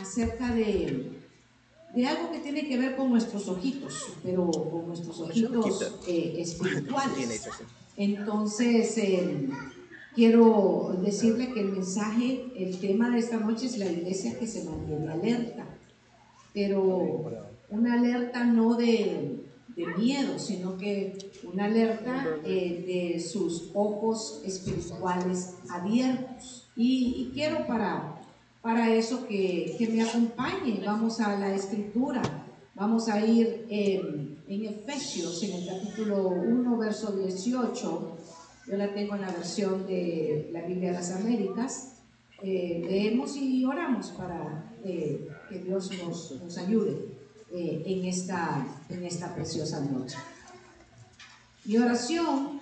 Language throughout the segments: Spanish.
acerca de, de algo que tiene que ver con nuestros ojitos, pero con nuestros ojitos eh, espirituales. Entonces, eh, quiero decirle que el mensaje, el tema de esta noche es la iglesia que se mantiene alerta, pero una alerta no de, de miedo, sino que una alerta eh, de sus ojos espirituales abiertos. Y, quiero para, para eso que, que, me acompañe. Vamos a la escritura. Vamos a ir en, en Efesios, en el capítulo 1, verso 18. Yo la tengo en la versión de la Biblia de las Américas. Eh, leemos y oramos para eh, que Dios nos, nos ayude. Eh, en, esta, en esta preciosa noche. Mi oración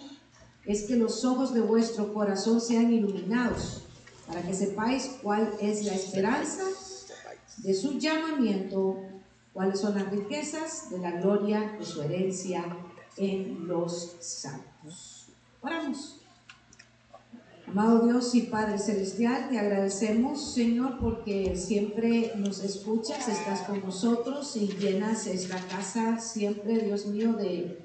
es que los ojos de vuestro corazón sean iluminados para que sepáis cuál es la esperanza de su llamamiento, cuáles son las riquezas de la gloria de su herencia en los santos. Oramos. Amado Dios y Padre Celestial, te agradecemos, Señor, porque siempre nos escuchas, estás con nosotros y llenas esta casa siempre, Dios mío, de,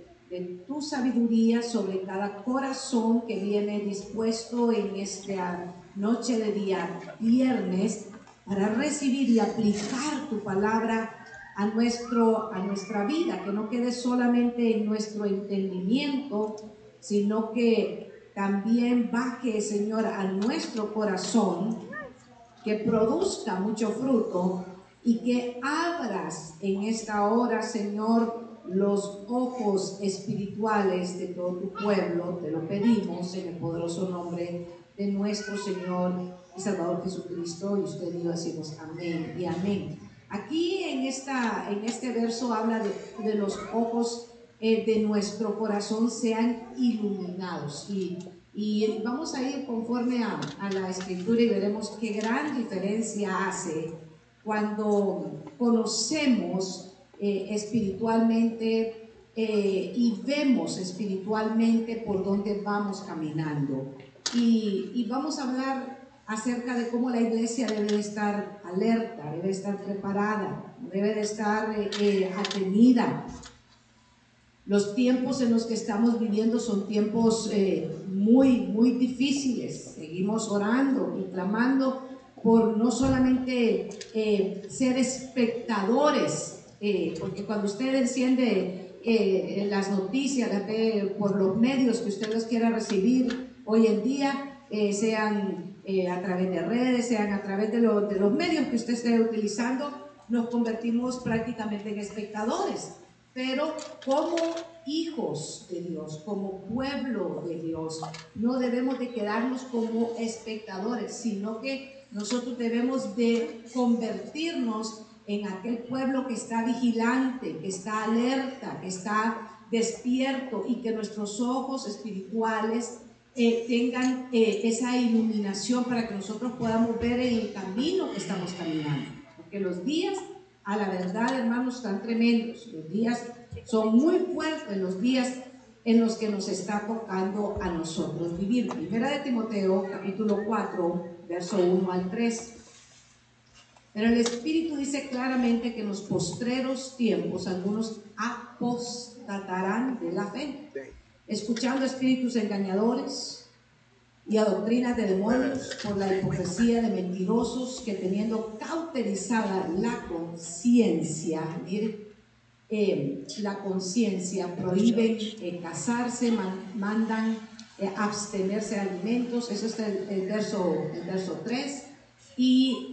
tu sabiduría sobre cada corazón que viene dispuesto en esta noche de día viernes para recibir y aplicar tu palabra a, nuestro, a nuestra vida, que no quede solamente en nuestro entendimiento, sino que también baje, Señor, a nuestro corazón, que produzca mucho fruto y que abras en esta hora, Señor, los ojos espirituales de todo tu pueblo. Te lo pedimos en el poderoso nombre de nuestro Señor y Salvador Jesucristo. Y usted y yo decimos amén y amén. Aquí en, esta, en este verso habla de, de los ojos eh, de nuestro corazón sean iluminados. Y, y vamos a ir conforme a, la escritura y veremos qué gran diferencia hace cuando conocemos eh, espiritualmente eh, y vemos espiritualmente por dónde vamos caminando. Y, y, vamos a hablar acerca de cómo la iglesia debe de estar alerta, debe de estar preparada, debe de estar atenida los tiempos en los que estamos viviendo son tiempos eh, muy, muy difíciles. Seguimos orando y clamando por no solamente eh, ser espectadores, eh, porque cuando usted enciende las noticias, por los medios que usted los quiera recibir hoy en día, sean a través de redes, sean a través de, de los medios que usted esté utilizando, nos convertimos prácticamente en espectadores. Pero como hijos de Dios, como pueblo de Dios, no debemos de quedarnos como espectadores, sino que nosotros debemos de convertirnos en aquel pueblo que está vigilante, que está alerta, que está despierto y que nuestros ojos espirituales eh, tengan eh, esa iluminación para que nosotros podamos ver el camino que estamos caminando. Porque los días a la verdad, hermanos, están tremendos. Los días son muy fuertes, los días en los que nos está tocando a nosotros vivir. Primera de Timoteo, capítulo 4, verso 1 al 3. Pero el Espíritu dice claramente que en los postreros tiempos algunos apostatarán de la fe, escuchando espíritus engañadores y a doctrinas de demonios por la hipocresía de mentirosos que teniendo cauterizada la conciencia, eh, la conciencia, prohíben eh, casarse, mandan eh, abstenerse de alimentos, eso es el, verso, el verso 3, y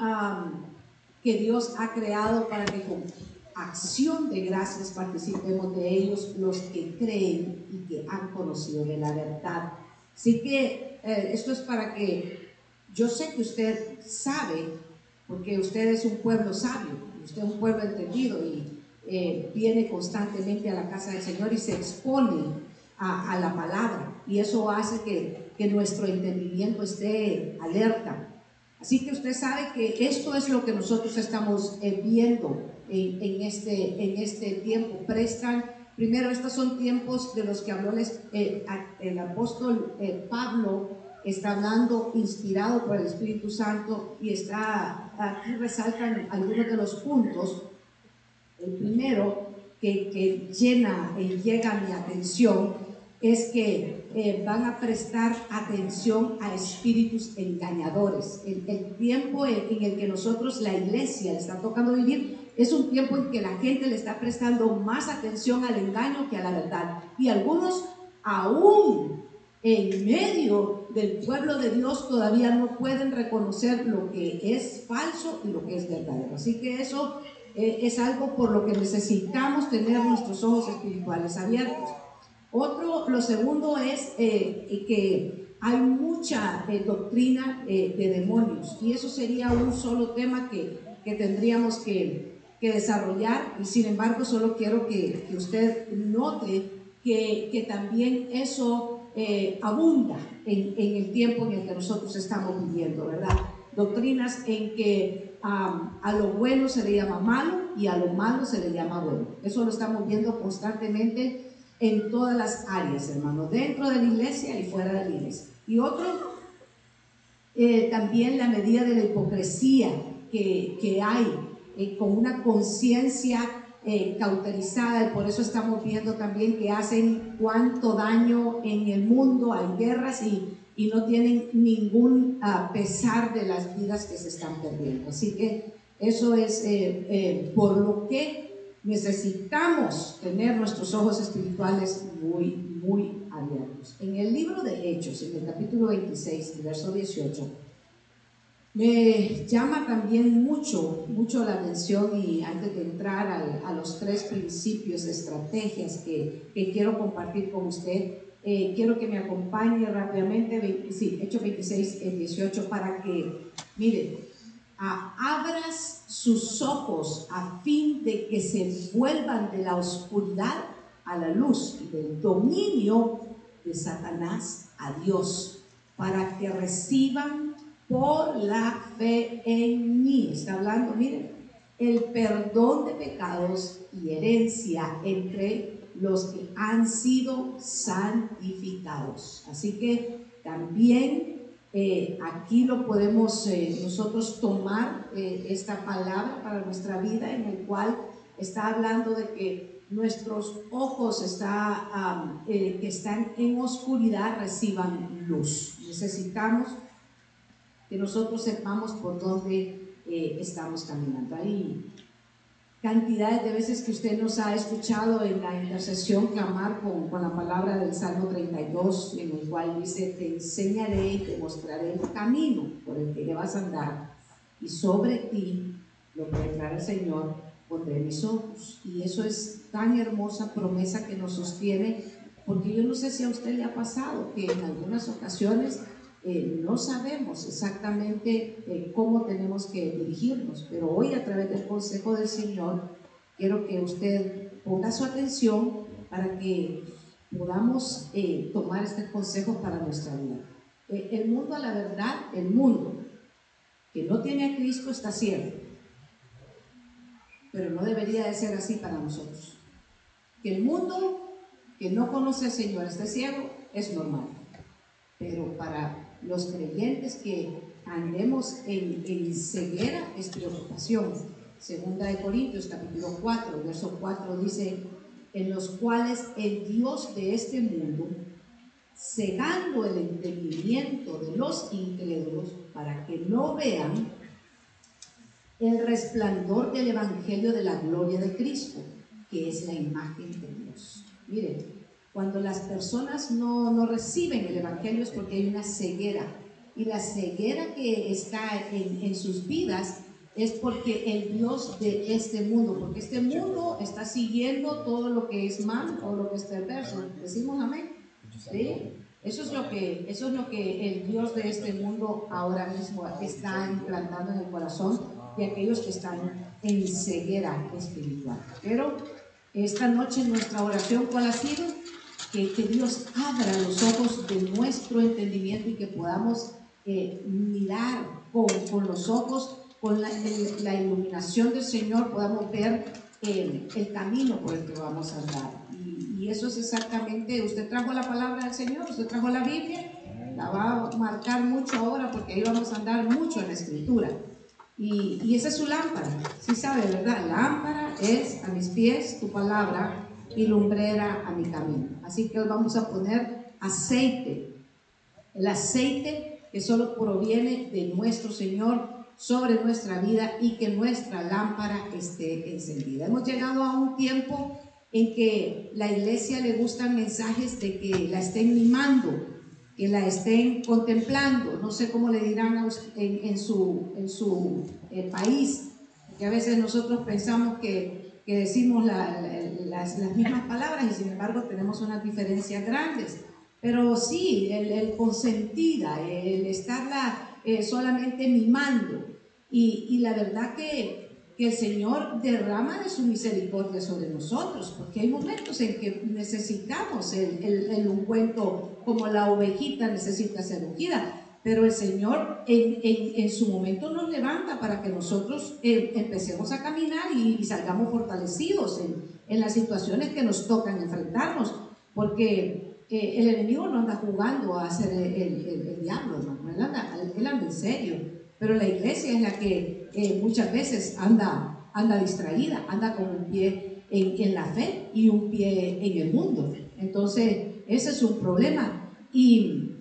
que Dios ha creado para que acción de gracias participemos de ellos los que creen y que han conocido de la verdad. Así que eh, esto es para que yo sé que usted sabe, porque usted es un pueblo sabio, usted es un pueblo entendido y eh, viene constantemente a la casa del Señor y se expone a, la palabra. Y eso hace que, que nuestro entendimiento esté alerta. Así que usted sabe que esto es lo que nosotros estamos eh, viendo en, en, este, en este tiempo. Prestan Primero, estos son tiempos de los que habló el, el apóstol eh, Pablo, está hablando inspirado por el Espíritu Santo y está aquí resaltan algunos de los puntos. El primero que, que llena y llega a mi atención es que eh, van a prestar atención a espíritus engañadores. El, el tiempo en, el que nosotros, la iglesia, le está tocando vivir, es un tiempo en que la gente le está prestando más atención al engaño que a la verdad. Y algunos aún en medio del pueblo de Dios todavía no pueden reconocer lo que es falso y lo que es verdadero. Así que eso eh, es algo por lo que necesitamos tener nuestros ojos espirituales abiertos. Otro, lo segundo es eh, que hay mucha eh, doctrina de demonios y eso sería un solo tema que, que tendríamos que, que, desarrollar y sin embargo solo quiero que, que usted note que, que también eso eh, abunda en, el tiempo en el que nosotros estamos viviendo, ¿verdad? Doctrinas en que a lo bueno se le llama malo y a lo malo se le llama bueno. Eso lo estamos viendo constantemente en todas las áreas, hermano, dentro de la iglesia y fuera de la iglesia. Y otro, eh, también la medida de la hipocresía que, que hay eh, con una conciencia eh, cauterizada y por eso estamos viendo también que hacen cuánto daño en el mundo, hay guerras y, y no tienen ningún uh, pesar de las vidas que se están perdiendo. Así que eso es eh, eh, por lo que necesitamos tener nuestros ojos espirituales muy, muy abiertos. En el libro de Hechos, en el capítulo 26, verso 18, me llama también mucho, mucho la atención y antes de entrar a los tres principios, estrategias que, que quiero compartir con usted, eh, quiero que me acompañe rápidamente, sí, Hechos 26, 18, para que, mire, abras sus ojos a fin de que se vuelvan de la oscuridad a la luz y del dominio de Satanás a Dios, para que reciban por la fe en mí. Está hablando, miren, el perdón de pecados y herencia entre los que han sido santificados. Así que también eh, aquí lo podemos eh, nosotros tomar eh, esta palabra para nuestra vida en el cual está hablando de que nuestros ojos está, que están en oscuridad reciban luz. Necesitamos que nosotros sepamos por dónde eh, estamos caminando. Hay cantidades de veces que usted nos ha escuchado en la intercesión clamar con, con la palabra del Salmo 32, en el cual dice, te enseñaré y te mostraré el camino por el que debas andar, y sobre ti, lo que declara el Señor, pondré mis ojos. Y eso es tan hermosa promesa que nos sostiene, porque yo no sé si a usted le ha pasado que en algunas ocasiones eh, no sabemos exactamente eh, cómo tenemos que dirigirnos, pero hoy a través del consejo del Señor quiero que usted ponga su atención para que podamos eh, tomar este consejo para nuestra vida. el mundo, a la verdad, el mundo que no tiene a Cristo está ciego, pero no debería de ser así para nosotros. Que el mundo que no conoce al Señor esté ciego es normal, pero para los creyentes que andemos en, en ceguera es preocupación. Segunda de Corintios capítulo 4, verso 4 dice, en los cuales el Dios de este mundo, cegando el entendimiento de los incrédulos para que no vean el resplandor del Evangelio de la gloria de Cristo, que es la imagen de Dios. Miren, cuando las personas no, no reciben el Evangelio es porque hay una ceguera. Y la ceguera que está en, en sus vidas es porque el Dios de este mundo, porque este mundo está siguiendo todo lo que es mal o lo que es perverso. Decimos amén. ¿Sí? Eso es lo que eso es lo que el Dios de este mundo ahora mismo está implantando en el corazón de aquellos que están en ceguera espiritual. Pero esta noche nuestra oración cuál ha sido? Que, Dios abra los ojos de nuestro entendimiento y que podamos eh, mirar con, con, los ojos, con la, la, iluminación del Señor, podamos ver el, el camino por el que vamos a andar. Y, y, eso es exactamente, usted trajo la palabra del Señor, usted trajo la Biblia, la va a marcar mucho ahora porque ahí vamos a andar mucho en la escritura. Y, y esa es su lámpara. Sí sabe, ¿verdad? Lámpara es a mis pies tu palabra y lumbrera a mi camino. Así que hoy vamos a poner aceite. El aceite que solo proviene de nuestro Señor sobre nuestra vida y que nuestra lámpara esté encendida. Hemos llegado a un tiempo en que la iglesia le gustan mensajes de que la estén mimando, que la estén contemplando, no sé cómo le dirán en, su, en su eh, país, que a veces nosotros pensamos que, decimos las, mismas palabras y sin embargo tenemos unas diferencias grandes. Pero sí, el, consentida, el estarla eh, solamente mimando. Y, y la verdad que que el Señor derrama de su misericordia sobre nosotros, porque hay momentos en que necesitamos el, el, ungüento como la ovejita necesita ser ungida, pero el Señor en, en, su momento nos levanta para que nosotros eh, empecemos a caminar y, salgamos fortalecidos en, en, las situaciones que nos tocan enfrentarnos, porque eh, el enemigo no anda jugando a ser el, el diablo, él, anda, él anda en serio. Pero la iglesia es la que eh, muchas veces anda, anda distraída, anda con un pie en, la fe y un pie en el mundo. Entonces, ese es un problema. Y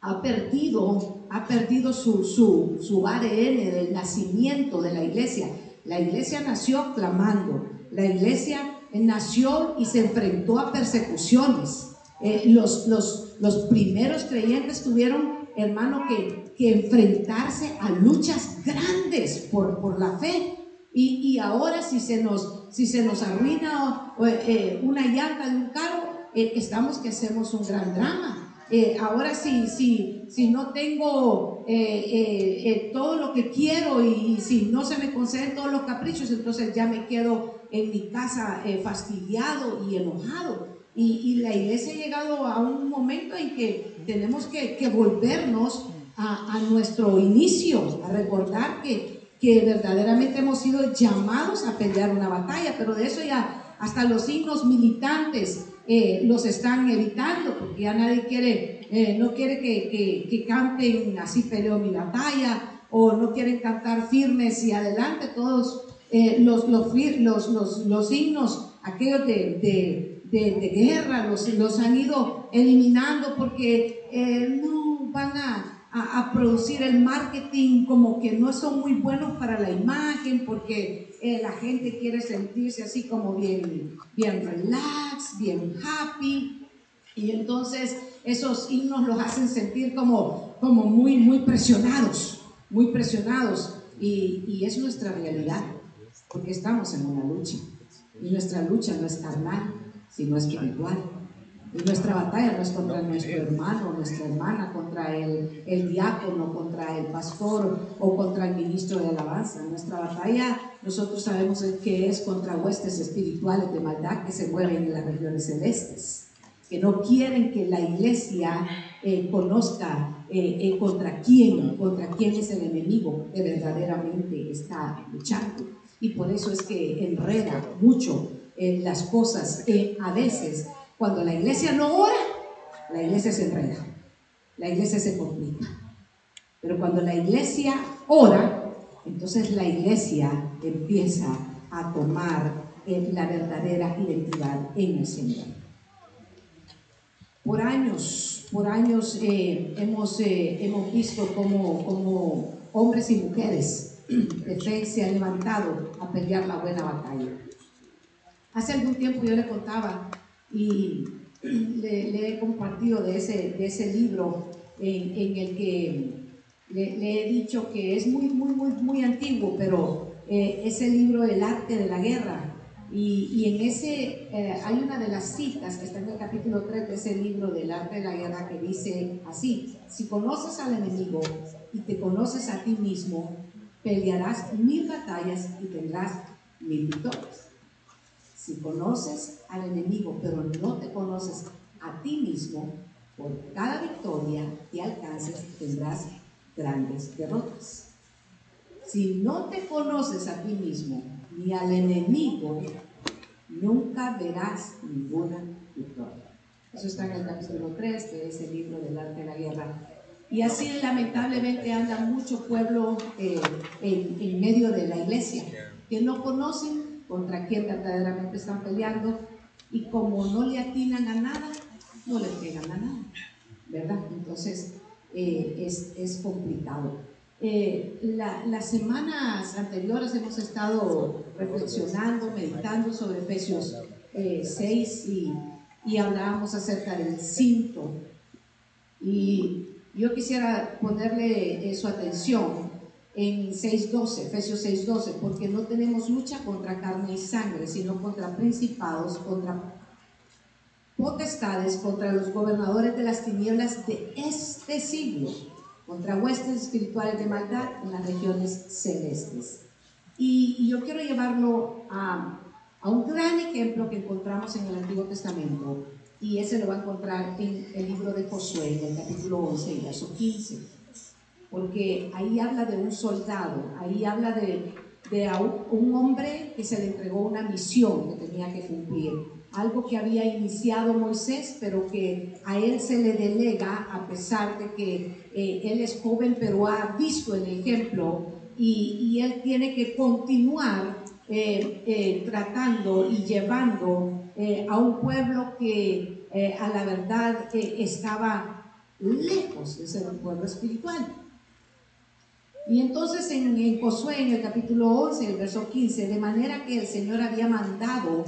ha perdido, ha perdido su, su, su ADN del nacimiento de la iglesia. La iglesia nació clamando. La iglesia nació y se enfrentó a persecuciones. Eh, los, los, los primeros creyentes tuvieron hermano, que, que enfrentarse a luchas grandes por, por la fe. Y, y, ahora si se nos, si se nos arruina eh, una llanta de un carro, eh, estamos que hacemos un gran drama. Eh, ahora si, si, si no tengo todo lo que quiero y, si no se me conceden todos los caprichos, entonces ya me quedo en mi casa fastidiado y enojado. Y, la iglesia ha llegado a un momento en que tenemos que, volvernos a, nuestro inicio, a recordar que, que verdaderamente hemos sido llamados a pelear una batalla, pero de eso ya hasta los signos militantes eh, los están evitando, porque ya nadie quiere, eh, no quiere que, que, canten así peleo mi batalla, o no quieren cantar firmes y adelante, todos eh, los, los, los, los, himnos, aquellos de de, guerra, los, los, han ido eliminando porque eh, no van a, producir el marketing como que no son muy buenos para la imagen porque eh, la gente quiere sentirse así como bien, bien relax, bien happy. Y entonces esos himnos los hacen sentir como, como muy, muy presionados, muy presionados. Y, y es nuestra realidad porque estamos en una lucha. Y nuestra lucha no es carnal, sino espiritual. Y nuestra batalla no es contra nuestro hermano, nuestra hermana, contra el, el diácono, contra el pastor o contra el ministro de alabanza. Nuestra batalla nosotros sabemos que es contra huestes espirituales de maldad que se mueven en las regiones celestes, que no quieren que la iglesia eh, conozca eh, eh, contra quién, contra quién es el enemigo que verdaderamente está luchando. Y por eso es que enreda mucho las cosas. que a veces, cuando la iglesia no ora, la iglesia se enreda, la iglesia se complica. Pero cuando la iglesia ora, entonces la iglesia empieza a tomar eh, la verdadera identidad en el Señor. Por años, por años eh, hemos, eh, hemos visto como, como hombres y mujeres de fe se han levantado a pelear la buena batalla. Hace algún tiempo yo le contaba y le, he compartido de ese, de ese libro en, el que le, he dicho que es muy, muy, muy, muy antiguo, pero eh, ese libro El arte de la guerra. Y, y en ese eh, hay una de las citas que está en el capítulo 3 de ese libro del arte de la guerra que dice así, si conoces al enemigo y te conoces a ti mismo, pelearás mil batallas y tendrás mil victorias. Si conoces al enemigo, pero no te conoces a ti mismo, por cada victoria que alcances tendrás grandes derrotas. Si no te conoces a ti mismo ni al enemigo, nunca verás ninguna victoria. Eso está en el capítulo 3 de ese libro del arte de la guerra. Y así lamentablemente anda mucho pueblo eh, en, medio de la iglesia, que no conocen contra quién verdaderamente están peleando y como no le atinan a nada, no le pegan a nada, ¿verdad? Entonces eh, es, complicado. Eh, las semanas anteriores hemos estado reflexionando, meditando sobre Efesios 6 y, y hablábamos acerca del cinto. Y yo quisiera ponerle su atención en 6.12, Efesios 6.12, porque no tenemos lucha contra carne y sangre, sino contra principados, contra potestades, contra los gobernadores de las tinieblas de este siglo, contra huestes espirituales de maldad en las regiones celestes. Y, yo quiero llevarlo a, a un gran ejemplo que encontramos en el Antiguo Testamento, y ese lo va a encontrar en el libro de Josué, en el capítulo 11 y verso 15. Porque ahí habla de un soldado, ahí habla de, de un hombre que se le entregó una misión que tenía que cumplir. Algo que había iniciado Moisés, pero que a él se le delega, a pesar de que eh, él es joven, pero ha visto el ejemplo y, y él tiene que continuar eh, eh, tratando y llevando eh, a un pueblo que a la verdad estaba lejos de ser un pueblo espiritual. Y entonces en, en, Josué, en el capítulo 11, el verso 15, de manera que el Señor había mandado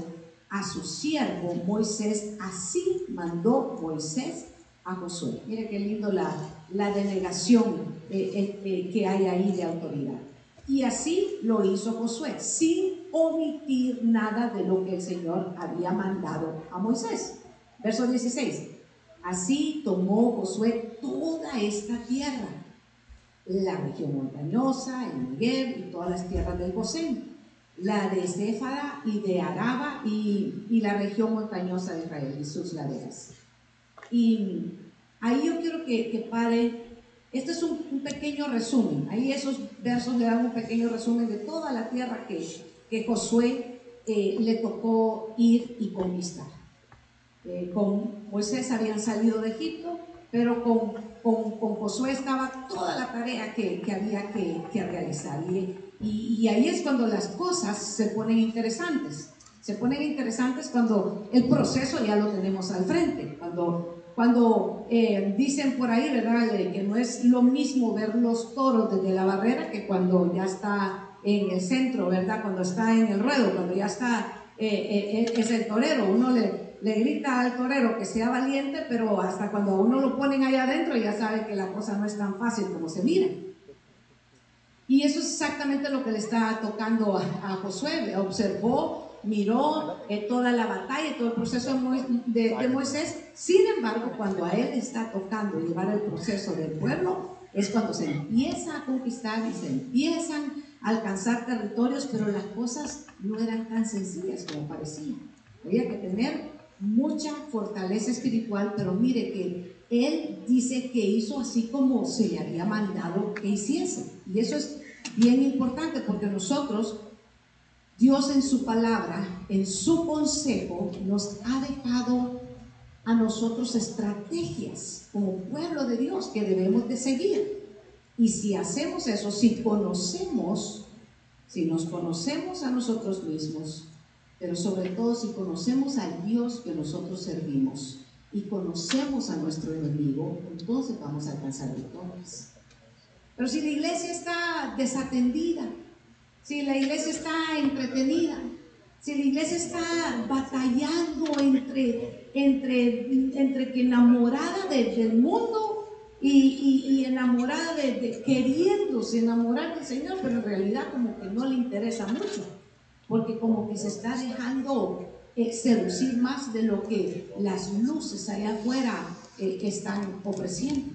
a su siervo Moisés, así mandó Moisés a Josué. Mire qué lindo la, la delegación que hay ahí de autoridad. Y así lo hizo Josué, sin omitir nada de lo que el Señor había mandado a Moisés. Verso 16. Así tomó Josué toda esta tierra, la región montañosa, el Miguel y todas las tierras del Gosén, la de Céfara y de Araba y, la región montañosa de Israel y sus laderas. Y ahí yo quiero que, que pare este es un, pequeño resumen. Ahí esos versos le dan un pequeño resumen de toda la tierra que, que Josué eh, le tocó ir y conquistar. Eh, con Moisés habían salido de Egipto, pero con, con, Josué estaba toda la tarea que, había que, realizar. Y, y, ahí es cuando las cosas se ponen interesantes. Se ponen interesantes cuando el proceso ya lo tenemos al frente, cuando cuando eh, dicen por ahí, ¿verdad?, que no es lo mismo ver los toros desde la barrera que cuando ya está en el centro, ¿verdad?, cuando está en el ruedo, cuando ya está, eh, eh, es el torero. Uno le, le grita al torero que sea valiente, pero hasta cuando uno lo ponen ahí adentro ya sabe que la cosa no es tan fácil como se mira. Y eso es exactamente lo que le está tocando a, a Josué. Observó miró eh, toda la batalla, todo el proceso de, Moisés. Sin embargo, cuando a él está tocando llevar el proceso del pueblo, es cuando se empieza a conquistar y se empiezan a alcanzar territorios, pero las cosas no eran tan sencillas como parecía. Había que tener mucha fortaleza espiritual, pero mire que él dice que hizo así como se le había mandado que hiciese. Y eso es bien importante porque nosotros Dios en su palabra, en su consejo, nos ha dejado a nosotros estrategias como pueblo de Dios que debemos de seguir. Y si hacemos eso, si conocemos, si nos conocemos a nosotros mismos, pero sobre todo si conocemos al Dios que nosotros servimos y conocemos a nuestro enemigo, entonces vamos a alcanzar victorias. Pero si la iglesia está desatendida, si la iglesia está entretenida, si la iglesia está batallando entre, entre, entre que enamorada del mundo y, enamorada de, queriéndose enamorar del Señor, pero en realidad como que no le interesa mucho, porque como que se está dejando eh, seducir más de lo que las luces allá afuera eh, están ofreciendo.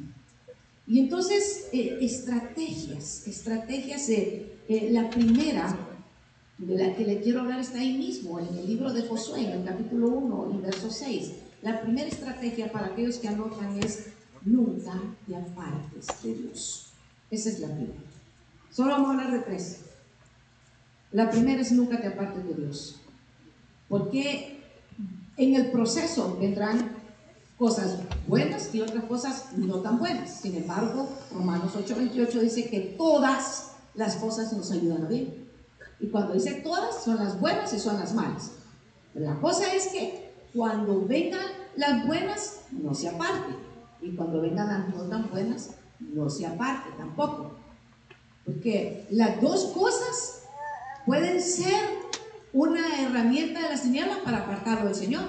Y entonces, eh, estrategias, estrategias eh, la primera de la que le quiero hablar está ahí mismo, en el libro de Josué, en el capítulo 1 y verso 6. La primera estrategia para aquellos que anotan es nunca te apartes de Dios. Esa es la primera. Solo vamos a hablar de tres. La primera es nunca te apartes de Dios. Porque en el proceso vendrán cosas buenas y otras cosas no tan buenas. Sin embargo, Romanos 8:28 dice que todas las cosas nos ayudan a bien. Y cuando dice todas, son las buenas y son las malas. la cosa es que cuando vengan las buenas, no se aparte. Y cuando vengan las no tan buenas, no se aparte tampoco. Porque las dos cosas pueden ser una herramienta de las tinieblas para apartarlo del Señor.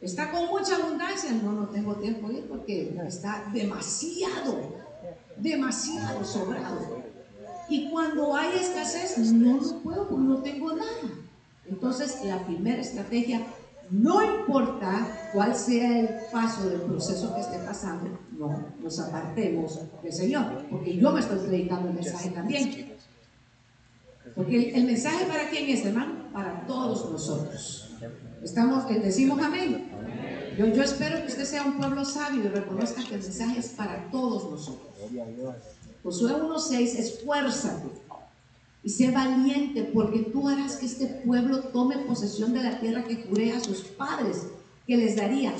Está con mucha abundancia. No, no tengo tiempo ir porque está demasiado, demasiado sobrado. Y cuando hay escasez, no lo puedo porque no tengo nada. Entonces, la primera estrategia, no importa cuál sea el paso del proceso que esté pasando, no nos apartemos del Señor, porque yo me estoy predicando el mensaje también. Porque el, mensaje para quién es, hermano? Para todos nosotros. Estamos, eh, decimos amén. Yo, yo espero que usted sea un pueblo sabio y reconozca que el mensaje es para todos nosotros. Josué 1.6, esfuérzate y sé valiente porque tú harás que este pueblo tome posesión de la tierra que juré a sus padres que les daría.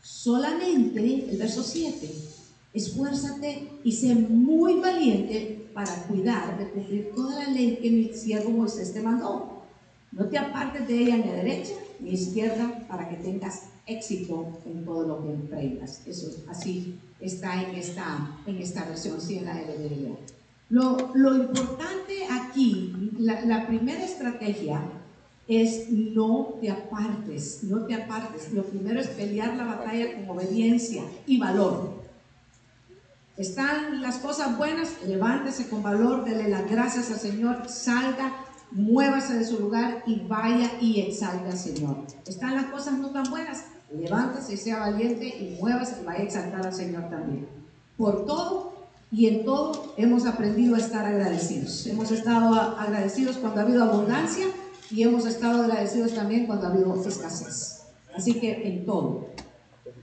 Solamente, el verso 7, esfuérzate y sé muy valiente para cuidar de cumplir toda la ley que mi siervo Moisés te mandó. No te apartes de ella ni a derecha ni a izquierda para que tengas éxito en todo lo que emprendas. Eso así está en esta, en esta versión, sí, en la de Lo, lo importante aquí, la, la primera estrategia es no te apartes, no te apartes. Lo primero es pelear la batalla con obediencia y valor. Están las cosas buenas, levántese con valor, dele las gracias al Señor, salga muévase de su lugar y vaya y exalte al Señor. Están las cosas no tan buenas, levántese y sea valiente y muévase y vaya a exaltar al Señor también. Por todo y en todo hemos aprendido a estar agradecidos. Hemos estado agradecidos cuando ha habido abundancia y hemos estado agradecidos también cuando ha habido escasez. Así que en todo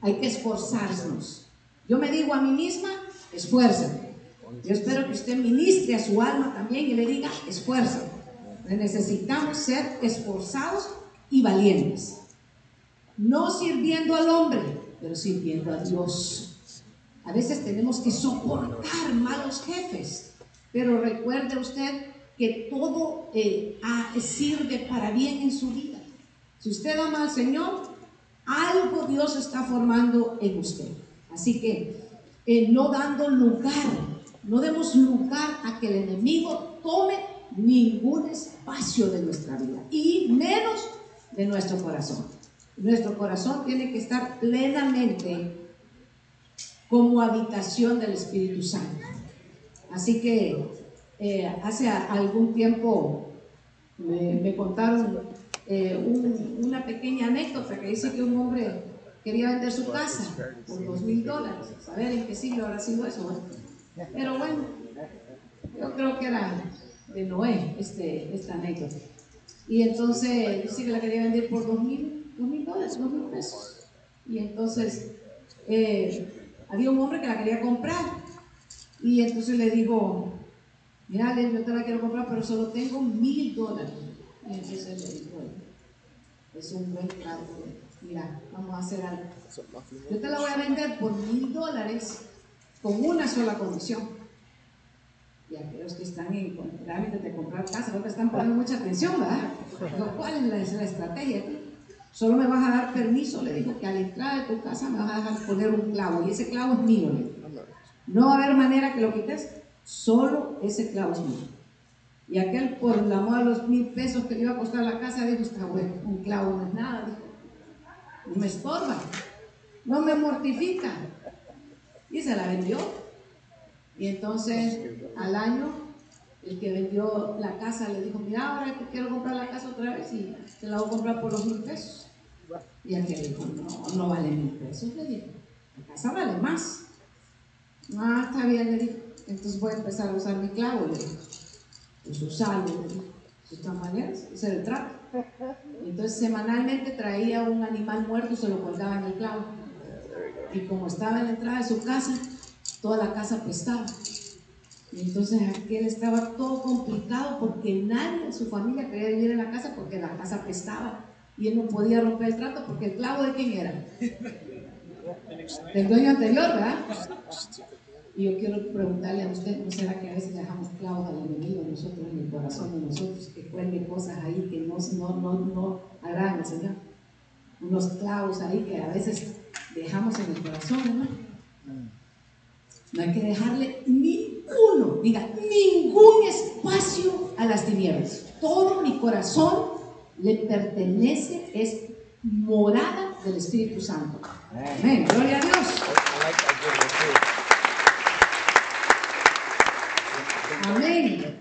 hay que esforzarnos. Yo me digo a mí misma, esfuérzate. Yo espero que usted ministre a su alma también y le diga, esfuérzate. Necesitamos ser esforzados y valientes. No sirviendo al hombre, pero sirviendo a Dios. A veces tenemos que soportar malos jefes, pero recuerde usted que todo eh, sirve para bien en su vida. Si usted ama al Señor, algo Dios está formando en usted. Así que eh, no dando lugar, no demos lugar a que el enemigo tome ningún espacio de nuestra vida y menos de nuestro corazón. Nuestro corazón tiene que estar plenamente como habitación del Espíritu Santo. Así que eh, hace algún tiempo me, contaron eh, una pequeña anécdota que dice que un hombre quería vender su casa por dos mil dólares. A ver en qué siglo habrá sido eso. Pero bueno, yo creo que era de Noé, este, esta anécdota. Y entonces dice que la quería vender por dos mil, dos mil dólares, dos mil pesos. Y entonces eh, había un hombre que la quería comprar. Y entonces le digo, mira, yo te la quiero comprar, pero solo tengo mil dólares. Y entonces le digo, es un buen trato. Mira, vamos a hacer algo. Yo te la voy a vender por mil dólares con una sola condición y aquellos que están en trámite de comprar casa, no te están poniendo mucha atención, ¿verdad? ¿Cuál es la, la estrategia? Solo me vas a dar permiso, le digo, que a la entrada de tu casa me vas a dejar poner un clavo y ese clavo es mío. No va a haber manera que lo quites, solo ese clavo es mío. Y aquel, por la moda de los mil pesos que le iba a costar la casa, dijo, está bueno, un clavo no es nada, dijo. No me estorba, no me mortifica. Y se la vendió. Y entonces al año el que vendió la casa le dijo, mira, ahora que quiero comprar la casa otra vez y te la voy a comprar por los mil pesos. Y aquel dijo, no, no vale mil pesos, le dijo, la casa vale más. Ah, está bien, le dijo, entonces voy a empezar a usar mi clavo, le dijo. Pues usarlo, le dijo. Ese era el trato. Entonces semanalmente traía un animal muerto y se lo colgaba en el clavo. Y como estaba en la entrada de su casa, toda la casa apestaba. Y entonces aquel estaba todo complicado porque nadie en su familia quería vivir en la casa porque la casa apestaba. Y él no podía romper el trato porque el clavo de quién era? del dueño anterior, ¿verdad? Y yo quiero preguntarle a usted, ¿no será que a veces dejamos clavos al enemigo nosotros en el corazón de nosotros, que cuelgue cosas ahí que no, no, no, no agradan al Señor? Unos clavos ahí que a veces dejamos en el corazón, ¿no? No hay que dejarle ninguno, diga, ningún espacio a las tinieblas. Todo mi corazón le pertenece, es morada del Espíritu Santo. Amén. Gloria a Dios. Amén.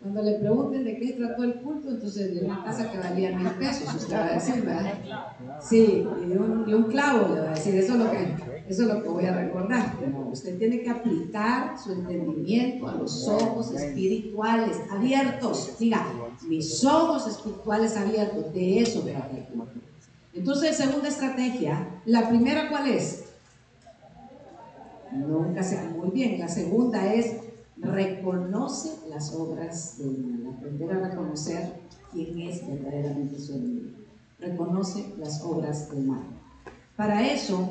Cuando le pregunten de qué trató el culto, entonces de una casa que valía mil pesos, usted va a decir, ¿verdad? Sí, y un, un clavo le va a decir, eso es lo que, eso es lo que voy a recordar. usted tiene que aplicar su entendimiento a los ojos espirituales abiertos. Diga, mis ojos espirituales abiertos, de eso el culto. Entonces, segunda estrategia, la primera, ¿cuál es? Nunca se muy bien. La segunda es reconoce las obras del mal, aprender a reconocer quién es verdaderamente su enemigo. Reconoce las obras del mal. Para eso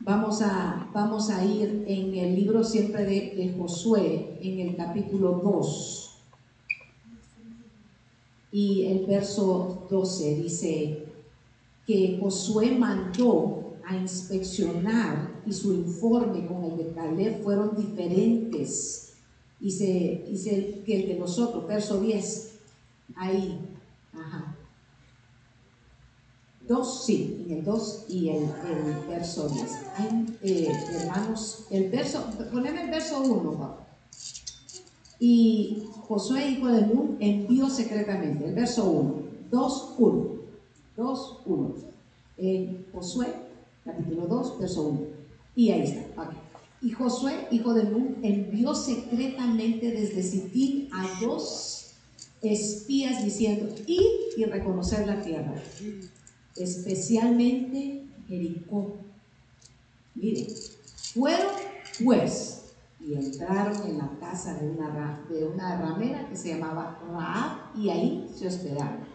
vamos a, vamos a ir en el libro siempre de, de Josué, en el capítulo 2. Y el verso 12 dice que Josué mandó a inspeccionar y su informe con el de Caleb fueron diferentes Dice, dice que el de nosotros, verso 10, ahí, ajá. Dos, sí, en el 2 y el, verso 10. Hay, eh, hermanos, el verso, poneme el verso 1, papá. Y Josué, hijo de Nun, envió secretamente, el verso 1, 2, 1, 2, 1. Josué, capítulo 2, verso 1. Y ahí está, aquí. Y Josué, hijo de Nun, envió secretamente desde Sittim a dos espías diciendo, ir y reconocer la tierra, especialmente Jericó. Miren, fueron pues y entraron en la casa de una, de una ramera que se llamaba Raab y ahí se hospedaron.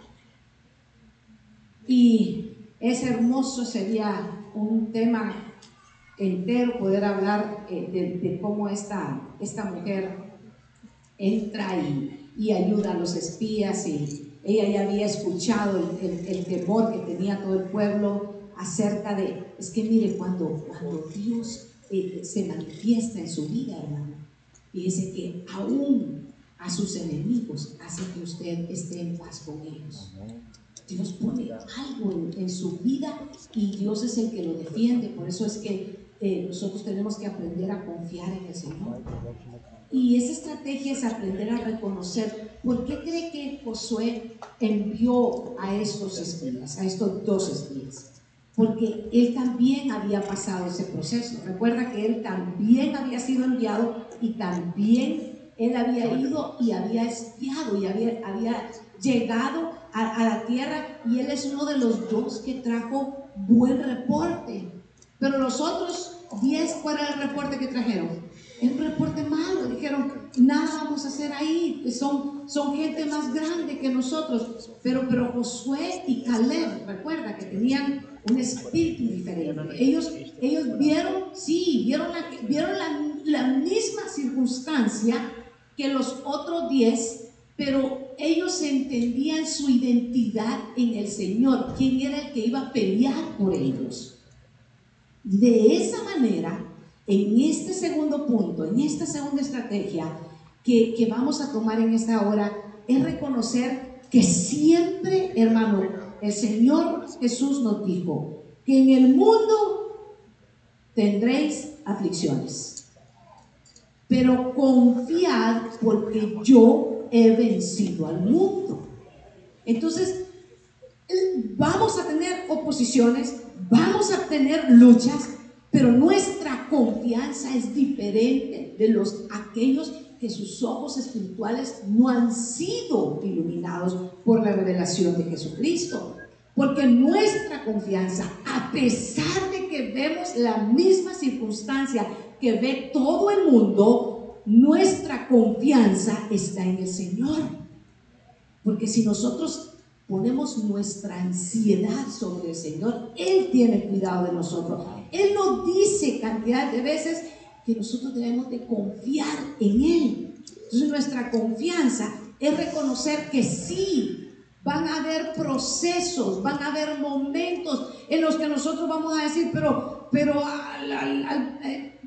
Y es hermoso, sería un tema entero poder hablar eh, de, cómo esta, esta mujer entra y, y, ayuda a los espías y ella ya había escuchado el, el, temor que tenía todo el pueblo acerca de, es que mire, cuando, cuando Dios eh, se manifiesta en su vida, hermano, dice que aún a sus enemigos hace que usted esté en paz con ellos. Dios pone algo en, en, su vida y Dios es el que lo defiende. Por eso es que nosotros tenemos que aprender a confiar en el Señor. Y esa estrategia es aprender a reconocer. ¿Por qué cree que Josué envió a estos espías, a estos dos espías? Porque él también había pasado ese proceso. Recuerda que él también había sido enviado y también él había ido y había espiado y había, había llegado a, a la tierra y él es uno de los dos que trajo buen reporte. Pero los otros 10, ¿cuál era el reporte que trajeron? El reporte malo, dijeron, nada vamos a hacer ahí, son, son gente más grande que nosotros. Pero, pero Josué y Caleb, recuerda que tenían un espíritu diferente. Ellos, ellos vieron, sí, vieron, la, vieron la, misma circunstancia que los otros 10, pero ellos entendían su identidad en el Señor, quién era el que iba a pelear por ellos. De esa manera, en este segundo punto, en esta segunda estrategia que, vamos a tomar en esta hora, es reconocer que siempre, hermano, el Señor Jesús nos dijo que en el mundo tendréis aflicciones, pero confiad porque yo he vencido al mundo. Entonces, vamos a tener oposiciones, Vamos a tener luchas, pero nuestra confianza es diferente de los aquellos que sus ojos espirituales no han sido iluminados por la revelación de Jesucristo. Porque nuestra confianza, a pesar de que vemos la misma circunstancia que ve todo el mundo, nuestra confianza está en el Señor. Porque si nosotros ponemos nuestra ansiedad sobre el Señor, Él tiene cuidado de nosotros. Él nos dice cantidad de veces que nosotros debemos de confiar en Él. Entonces nuestra confianza es reconocer que sí, van a haber procesos, van a haber momentos en los que nosotros vamos a decir, pero, pero, eh,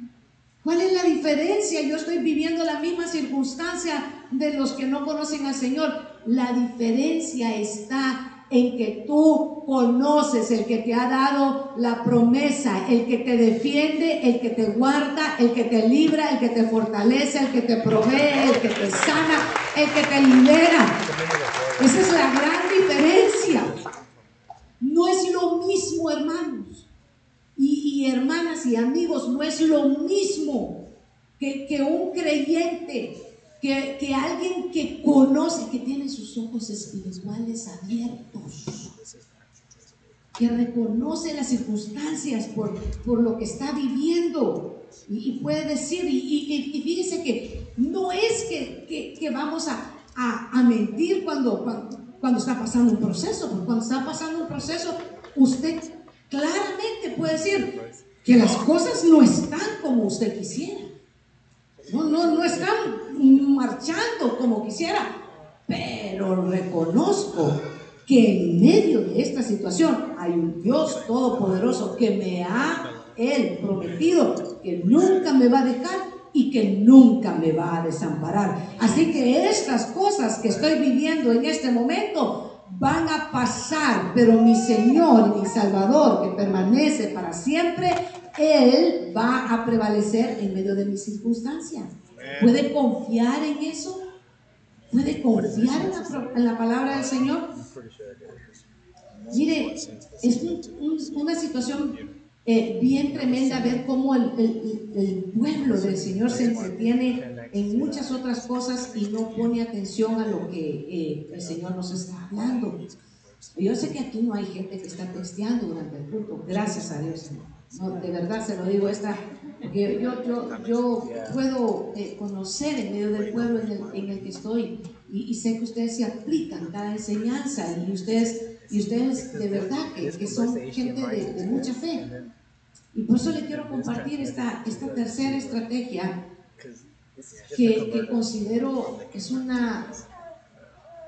¿cuál es la diferencia? Yo estoy viviendo la misma circunstancia de los que no conocen al Señor. La diferencia está en que tú conoces el que te ha dado la promesa, el que te defiende, el que te guarda, el que te libra, el que te fortalece, el que te provee, el que te sana, el que te libera. Esa es la gran diferencia. No es lo mismo, hermanos. Y, hermanas y amigos, no es lo mismo que, un creyente que, alguien que conoce, que tiene sus ojos espirituales abiertos, que reconoce las circunstancias por, por lo que está viviendo y, puede decir, y, y, fíjese que no es que, que, vamos a, a, mentir cuando, cuando, cuando, está pasando un proceso, porque cuando está pasando un proceso, usted claramente puede decir que las cosas no están como usted quisiera. No, no, no están marchando como quisiera, pero reconozco que en medio de esta situación hay un Dios todopoderoso que me ha Él prometido que nunca me va a dejar y que nunca me va a desamparar. Así que estas cosas que estoy viviendo en este momento van a pasar, pero mi Señor, mi Salvador, que permanece para siempre, Él va a prevalecer en medio de mis circunstancias. ¿Puede confiar en eso? ¿Puede confiar en la, palabra del Señor? Mire, es una situación eh, bien tremenda ver cómo el, pueblo del Señor se entretiene en muchas otras cosas y no pone atención a lo que eh, el Señor nos está hablando. Yo sé que aquí no hay gente que está testeando durante el culto, gracias a Dios. No, de verdad se lo digo, esta yo, yo, yo puedo eh, conocer en medio del pueblo en el, que estoy y, sé que ustedes se aplican cada enseñanza y ustedes, y ustedes de verdad que, que son gente de, mucha fe. Y por eso le quiero compartir esta, esta tercera estrategia que, que considero es una,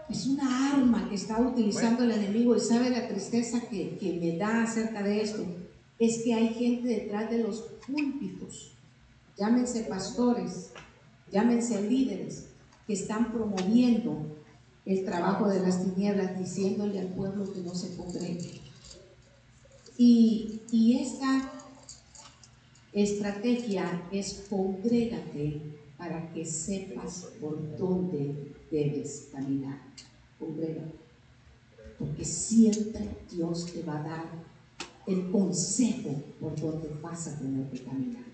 es una arma que está utilizando el enemigo y sabe la tristeza que, que me da acerca de esto es que hay gente detrás de los púlpitos, llámense pastores, llámense líderes, que están promoviendo el trabajo de las tinieblas, diciéndole al pueblo que no se congrega. Y, y esta estrategia es congrégate para que sepas por dónde debes caminar. Congrégate. Porque siempre Dios te va a dar el consejo por donde vas a tener que caminar.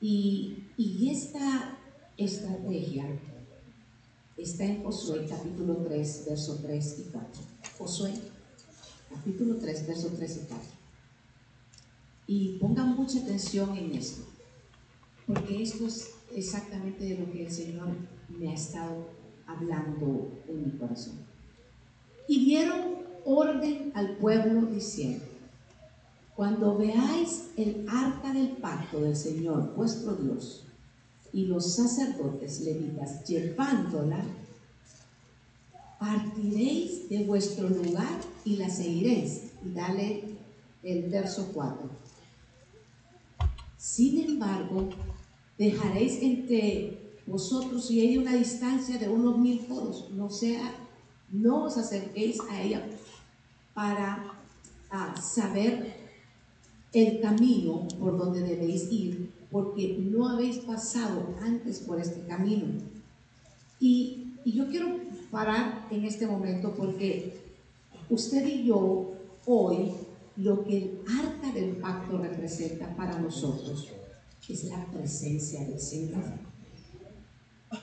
Y, y esta estrategia está en Josué capítulo 3, verso 3 y 4. Josué capítulo 3, verso 3 y 4. Y pongan mucha atención en esto, porque esto es exactamente de lo que el Señor me ha estado hablando en mi corazón. Y dieron orden al pueblo diciendo, cuando veáis el arca del pacto del Señor, vuestro Dios, y los sacerdotes levitas llevándola, partiréis de vuestro lugar y la seguiréis. Y dale el verso 4. Sin embargo, dejaréis entre vosotros y ella una distancia de unos mil codos, no sea, no os acerquéis a ella para saber el camino por donde debéis ir, porque no habéis pasado antes por este camino. Y, yo quiero parar en este momento porque usted y yo hoy lo que el arca del pacto representa para nosotros es la presencia del Señor.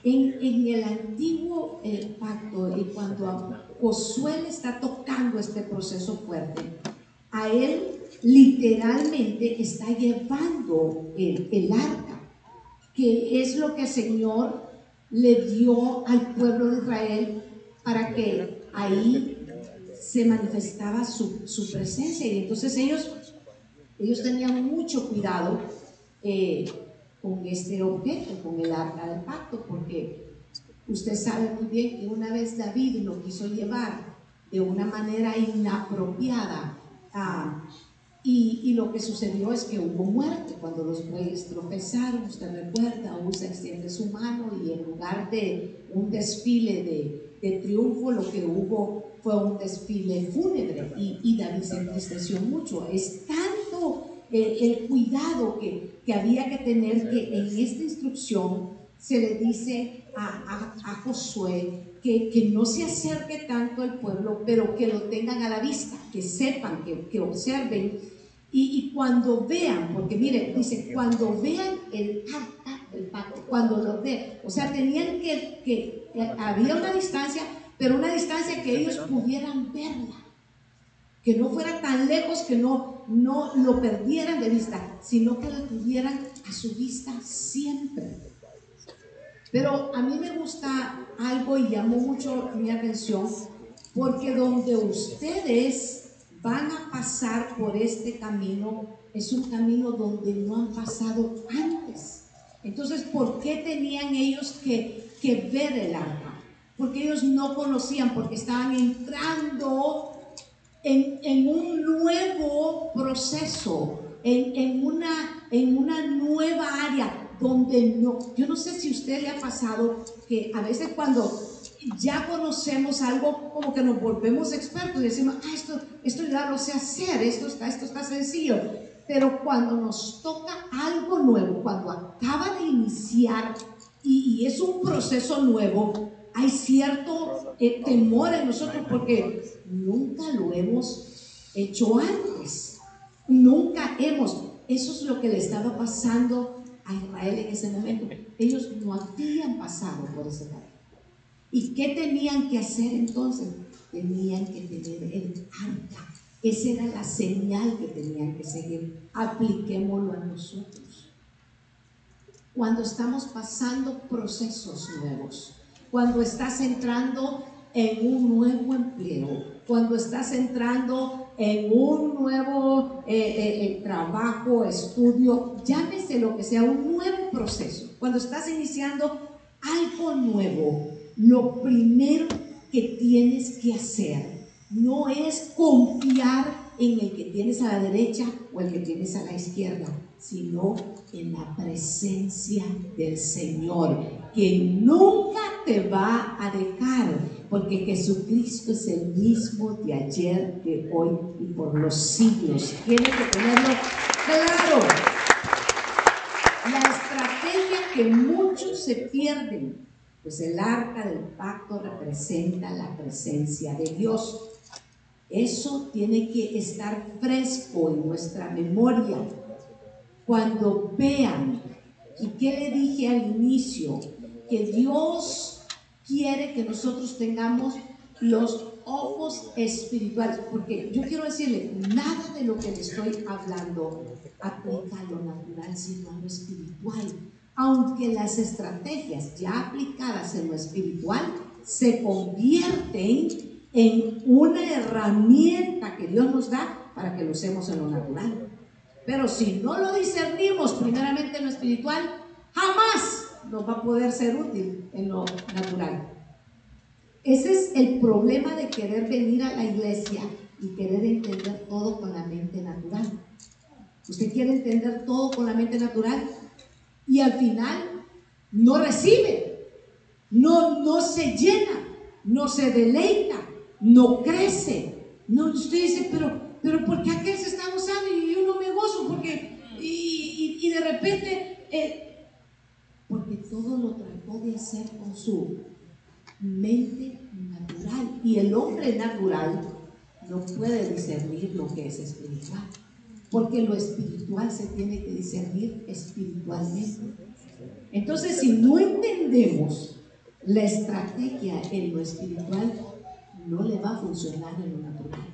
En, el antiguo eh, pacto, y cuando Josué está tocando este proceso fuerte, a él literalmente está llevando el, arca, que es lo que el Señor le dio al pueblo de Israel para que ahí se manifestaba su, su, presencia. Y entonces ellos, ellos tenían mucho cuidado eh, con este objeto, con el arca del pacto, porque usted sabe muy bien que una vez David lo quiso llevar de una manera inapropiada a y, lo que sucedió es que hubo muerte cuando los reyes tropezaron, usted recuerda, Usa extiende su mano y en lugar de un desfile de, de triunfo, lo que hubo fue un desfile fúnebre y, y David se entristeció mucho. Es tanto eh, el cuidado que, que, había que tener que en esta instrucción se le dice a, a, a Josué que, que, no se acerque tanto el pueblo, pero que lo tengan a la vista, que sepan, que, que observen. Y, y, cuando vean, porque miren, dice, cuando vean el del pacto, cuando lo vean, o sea, tenían que, que, había una distancia, pero una distancia que ellos pudieran verla, que no fuera tan lejos que no, no lo perdieran de vista, sino que la tuvieran a su vista siempre. Pero a mí me gusta algo y llamó mucho mi atención, porque donde ustedes van a pasar por este camino, es un camino donde no han pasado antes. Entonces, ¿por qué tenían ellos que, que ver el arca? Porque ellos no conocían, porque estaban entrando en, en un nuevo proceso, en, en, una, en una nueva área donde no, yo no sé si a usted le ha pasado que a veces cuando ya conocemos algo, como que nos volvemos expertos y decimos, ah, esto, esto ya lo sé hacer, esto está, esto está sencillo. Pero cuando nos toca algo nuevo, cuando acaba de iniciar y, es un proceso nuevo, hay cierto eh, temor en nosotros porque nunca lo hemos hecho antes. Nunca hemos. Eso es lo que le estaba pasando a Israel en ese momento. Ellos no habían pasado por ese camino. ¿Y qué tenían que hacer entonces? Tenían que tener el arca. Esa era la señal que tenían que seguir. Apliquémoslo a nosotros. Cuando estamos pasando procesos nuevos, cuando estás entrando en un nuevo empleo, cuando estás entrando en un nuevo eh, eh, eh, trabajo, estudio, llámese lo que sea, un nuevo proceso. Cuando estás iniciando algo nuevo, lo primero que tienes que hacer no es confiar en el que tienes a la derecha o el que tienes a la izquierda, sino en la presencia del Señor, que nunca te va a dejar porque Jesucristo es el mismo de ayer, de hoy y por los siglos. Tiene que tenerlo claro. La estrategia que muchos se pierden, pues el arca del pacto representa la presencia de Dios. Eso tiene que estar fresco en nuestra memoria. Cuando vean, y qué le dije al inicio, que Dios quiere que nosotros tengamos los ojos espirituales, porque yo quiero decirle, nada de lo que le estoy hablando aplica a lo natural, sino a lo espiritual. Aunque las estrategias ya aplicadas en lo espiritual se convierten en una herramienta que Dios nos da para que lo usemos en lo natural. Pero si no lo discernimos primeramente en lo espiritual, jamás no va a poder ser útil en lo natural. Ese es el problema de querer venir a la iglesia y querer entender todo con la mente natural. Usted quiere entender todo con la mente natural y al final no recibe, no, no se llena, no se deleita, no crece. No, usted dice, pero, pero ¿por qué aquel se está gozando y yo no me gozo? Porque, y, de repente, eh, porque todo lo trató de hacer con su mente natural. Y el hombre natural no puede discernir lo que es espiritual, porque lo espiritual se tiene que discernir espiritualmente. Entonces, si no entendemos la estrategia en lo espiritual, no le va a funcionar en lo natural.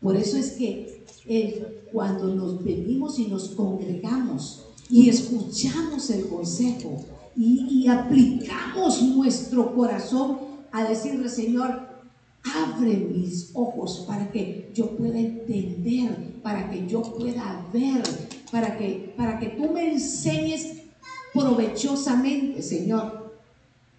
Por eso es que cuando nos venimos y nos congregamos y escuchamos el consejo y, aplicamos nuestro corazón a decirle, Señor, abre mis ojos para que yo pueda entender, para que yo pueda ver, para que, para que tú me enseñes provechosamente, Señor,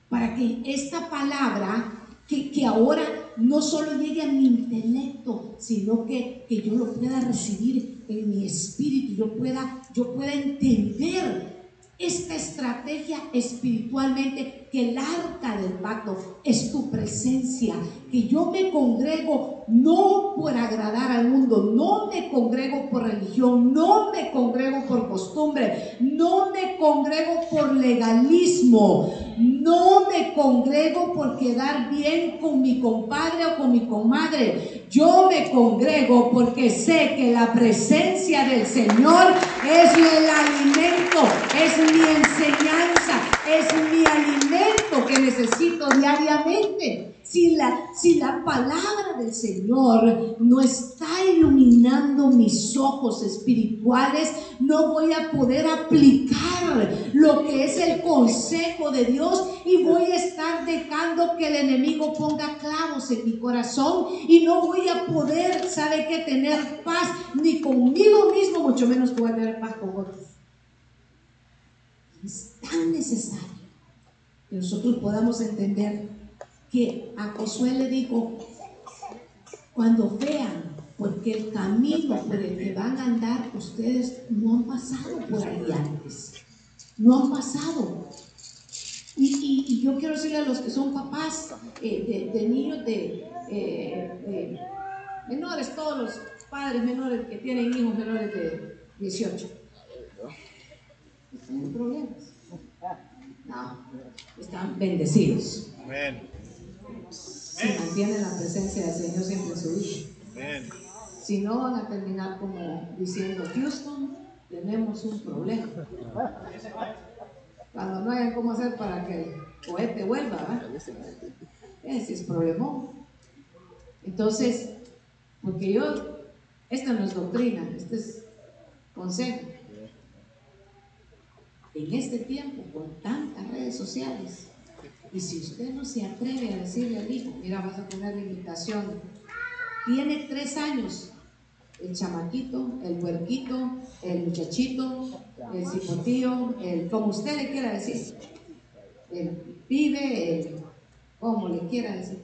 para que esta palabra que, que, ahora no solo llegue a mi intelecto, sino que, que, yo lo pueda recibir en mi espíritu, yo pueda, yo pueda entender esta estrategia espiritualmente, que el arca del pacto es tu presencia, que yo me congrego no por agradar al mundo, no me congrego por religión, no me congrego por costumbre, no me congrego por legalismo, no me congrego por quedar bien con mi compadre o con mi comadre. Yo me congrego porque sé que la presencia del Señor es el alimento, es mi enseñanza, es mi alimento que necesito diariamente. Si la, si la palabra del Señor no está iluminando mis ojos espirituales, no voy a poder aplicar lo que es el consejo de Dios y voy a estar dejando que el enemigo ponga clavos en mi corazón y no voy a poder, ¿sabe qué? Tener paz ni conmigo mismo, mucho menos a tener paz con otros. Tan necesario que nosotros podamos entender que a Josué le dijo, cuando vean, porque el camino por el que van a andar ustedes no han pasado por ahí antes, no han pasado. Y, yo quiero decirle a los que son papás eh, de, niños de eh, menores, todos los padres menores que tienen hijos menores de 18. No problemas. No, están bendecidos. Amén si mantienen la presencia del Señor siempre en su vida. Si no, van a terminar como diciendo, Houston, tenemos un problema. Cuando no hayan cómo hacer para que el cohete vuelva, Ese es problema. Entonces, porque yo, esta no es doctrina, este es consejo. En este tiempo, con tantas redes sociales, y si usted no se atreve a decirle al hijo, mira, vas a poner limitación, tiene tres años, el chamaquito, el huerquito, el muchachito, el cipotío, el como usted le quiera decir, el pibe, el como le quiera decir.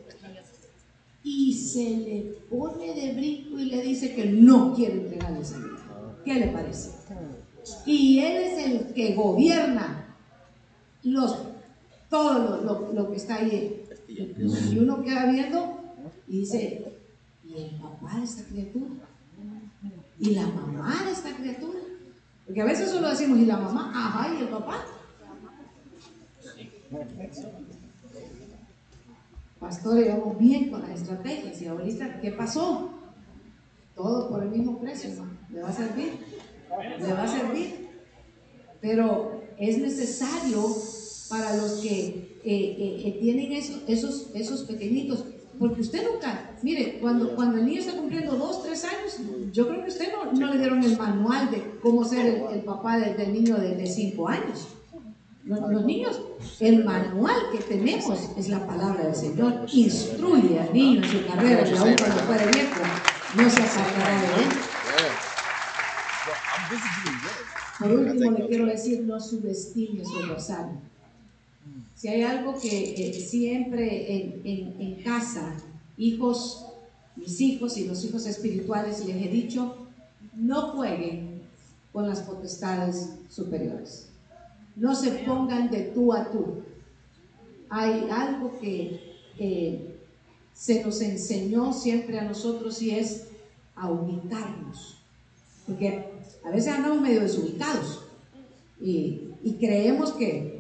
Y se le pone de brinco y le dice que no quiere entregarle esa vida. ¿Qué le parece? Y él es el que gobierna los todo lo, que está ahí. Y uno queda viendo y dice, ¿y el papá de esta criatura? ¿Y la mamá de esta criatura? Porque a veces solo decimos, ¿y la mamá? Ajá, ¿y el papá? Pastor, íbamos bien con las estrategias y ahorita, ¿qué pasó? Todo por el mismo precio, ¿Le va a servir? ¿Le va a servir? Pero es necesario para los que eh, eh, eh, tienen esos, esos, esos pequeñitos. Porque usted nunca, mire, cuando, cuando el niño está cumpliendo dos, tres años, yo creo que usted no, no le dieron el manual de cómo ser el, papá del, niño de, cinco años. Los, niños, el manual que tenemos es la palabra del Señor. Instruye al niño en su carrera, que aún cuando fuera viejo, no se apartará de él. Por último, le quiero decir, no subestime su rosario. Si hay algo que siempre en, casa, hijos, mis hijos y los hijos espirituales les he dicho, no jueguen con las potestades superiores. No se pongan de tú a tú. Hay algo que se nos enseñó siempre a nosotros y es a ubicarnos. Porque a veces andamos medio desubicados y creemos que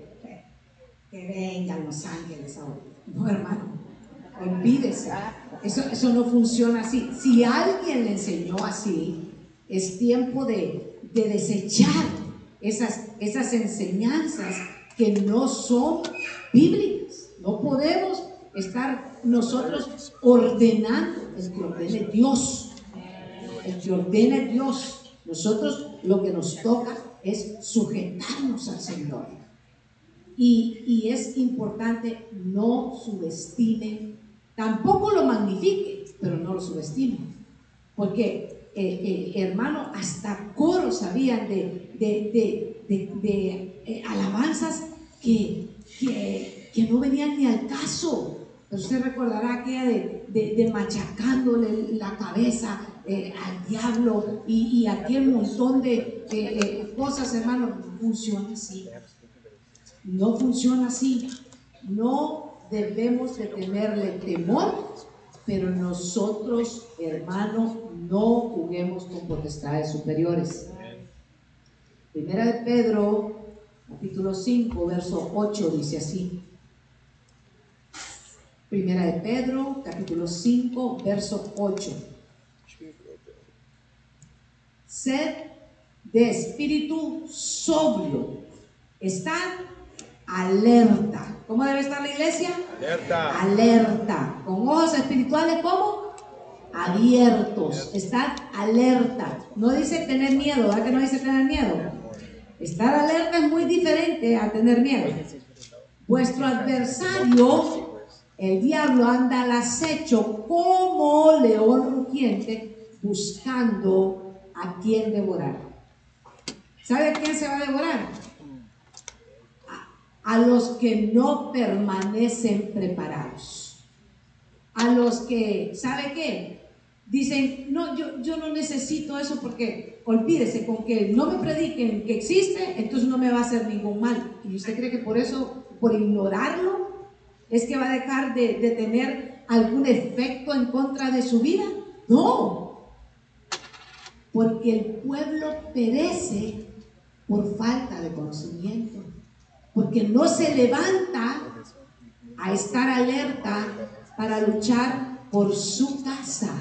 que vengan los ángeles ahora. No, hermano, olvídese. Eso, eso no funciona así. Si alguien le enseñó así, es tiempo de, de desechar esas, esas enseñanzas que no son bíblicas. No podemos estar nosotros ordenando el que ordene Dios. El que ordene Dios. Nosotros lo que nos toca es sujetarnos al Señor. Y, es importante no subestimen Tampoco lo magnifique, pero no lo subestime. Porque, eh, eh, hermano, hasta coros habían de, de, alabanzas que, que, no venían ni al caso. Pero usted recordará aquella de, machacándole la cabeza al diablo y, y aquel montón de cosas, hermano. No funciona así. No funciona así. No debemos de tenerle temor, pero nosotros, hermanos, no juguemos con potestades superiores. Primera de Pedro, capítulo 5, verso 8, dice así. Primera de Pedro, capítulo 5, verso 8. Sed de espíritu sobrio. Están alerta. ¿Cómo debe estar la iglesia? Alerta. Alerta. Con ojos espirituales, ¿cómo? Abiertos. Estar alerta. No dice tener miedo, ¿verdad que no dice tener miedo? Estar alerta es muy diferente a tener miedo. Vuestro adversario, el diablo, anda al acecho como león rugiente buscando a quien devorar. ¿Sabe quién se va a devorar? a los que no permanecen preparados. A los que, ¿sabe qué? Dicen, no, yo, yo no necesito eso porque olvídese, con que no me prediquen que existe, entonces no me va a hacer ningún mal. ¿Y usted cree que por eso, por ignorarlo, es que va a dejar de, tener algún efecto en contra de su vida? No, porque el pueblo perece por falta de conocimiento porque no se levanta a estar alerta para luchar por su casa,